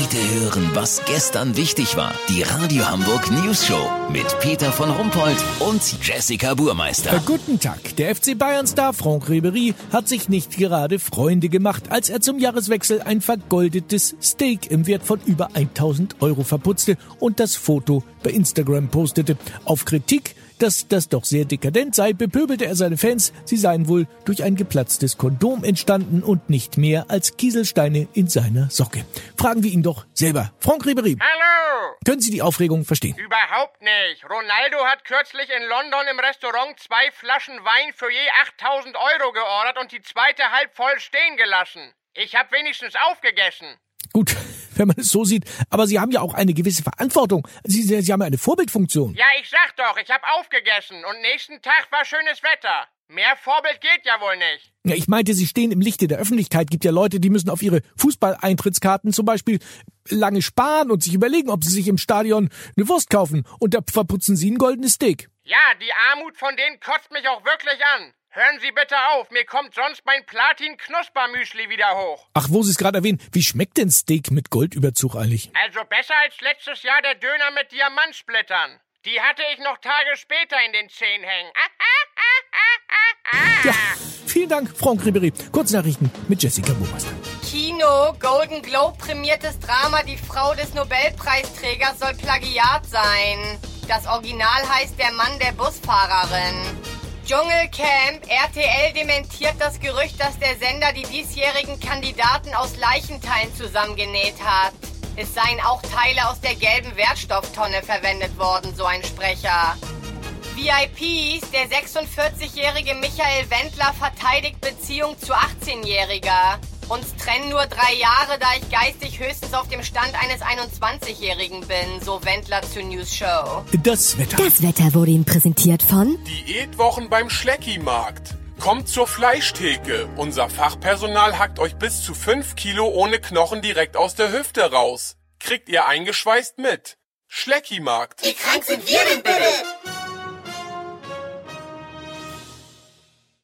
Heute hören, was gestern wichtig war. Die Radio Hamburg News Show mit Peter von Rumpold und Jessica Burmeister. Äh, guten Tag. Der FC Bayern-Star Franck Ribery hat sich nicht gerade Freunde gemacht, als er zum Jahreswechsel ein vergoldetes Steak im Wert von über 1000 Euro verputzte und das Foto bei Instagram postete. Auf Kritik dass das doch sehr dekadent sei, bepöbelte er seine Fans, sie seien wohl durch ein geplatztes Kondom entstanden und nicht mehr als Kieselsteine in seiner Socke. Fragen wir ihn doch selber. Franck Ribery. Hallo! Können Sie die Aufregung verstehen? Überhaupt nicht. Ronaldo hat kürzlich in London im Restaurant zwei Flaschen Wein für je 8000 Euro geordert und die zweite halb voll stehen gelassen. Ich hab wenigstens aufgegessen. Gut, wenn man es so sieht. Aber Sie haben ja auch eine gewisse Verantwortung. Sie, Sie, haben ja eine Vorbildfunktion. Ja, ich doch, ich hab aufgegessen und nächsten Tag war schönes Wetter. Mehr Vorbild geht ja wohl nicht. Ja, ich meinte, Sie stehen im Lichte der Öffentlichkeit. Gibt ja Leute, die müssen auf ihre Fußballeintrittskarten zum Beispiel lange sparen und sich überlegen, ob sie sich im Stadion eine Wurst kaufen. Und da verputzen Sie ein goldenes Steak. Ja, die Armut von denen kotzt mich auch wirklich an. Hören Sie bitte auf, mir kommt sonst mein Platin-Knuspermüsli wieder hoch. Ach, wo Sie es gerade erwähnen, wie schmeckt denn Steak mit Goldüberzug eigentlich? Also besser als letztes Jahr der Döner mit Diamantsplittern. Die hatte ich noch Tage später in den Zehen hängen. Ja, vielen Dank, Franck Ribery. Kurznachrichten mit Jessica Burmeister. Kino, Golden Globe prämiertes Drama Die Frau des Nobelpreisträgers soll Plagiat sein. Das Original heißt Der Mann der Busfahrerin. Dschungelcamp, RTL dementiert das Gerücht, dass der Sender die diesjährigen Kandidaten aus Leichenteilen zusammengenäht hat. Es seien auch Teile aus der gelben Wertstofftonne verwendet worden, so ein Sprecher. VIPs, der 46-jährige Michael Wendler verteidigt Beziehung zu 18-Jähriger. Uns trennen nur drei Jahre, da ich geistig höchstens auf dem Stand eines 21-Jährigen bin, so Wendler zur News Show. Das Wetter. Das Wetter wurde Ihnen präsentiert von Diätwochen beim Schlecki-Markt. Kommt zur Fleischtheke. Unser Fachpersonal hackt euch bis zu 5 Kilo ohne Knochen direkt aus der Hüfte raus. Kriegt ihr eingeschweißt mit. Schlecki-Markt. Wie krank sind wir denn bitte?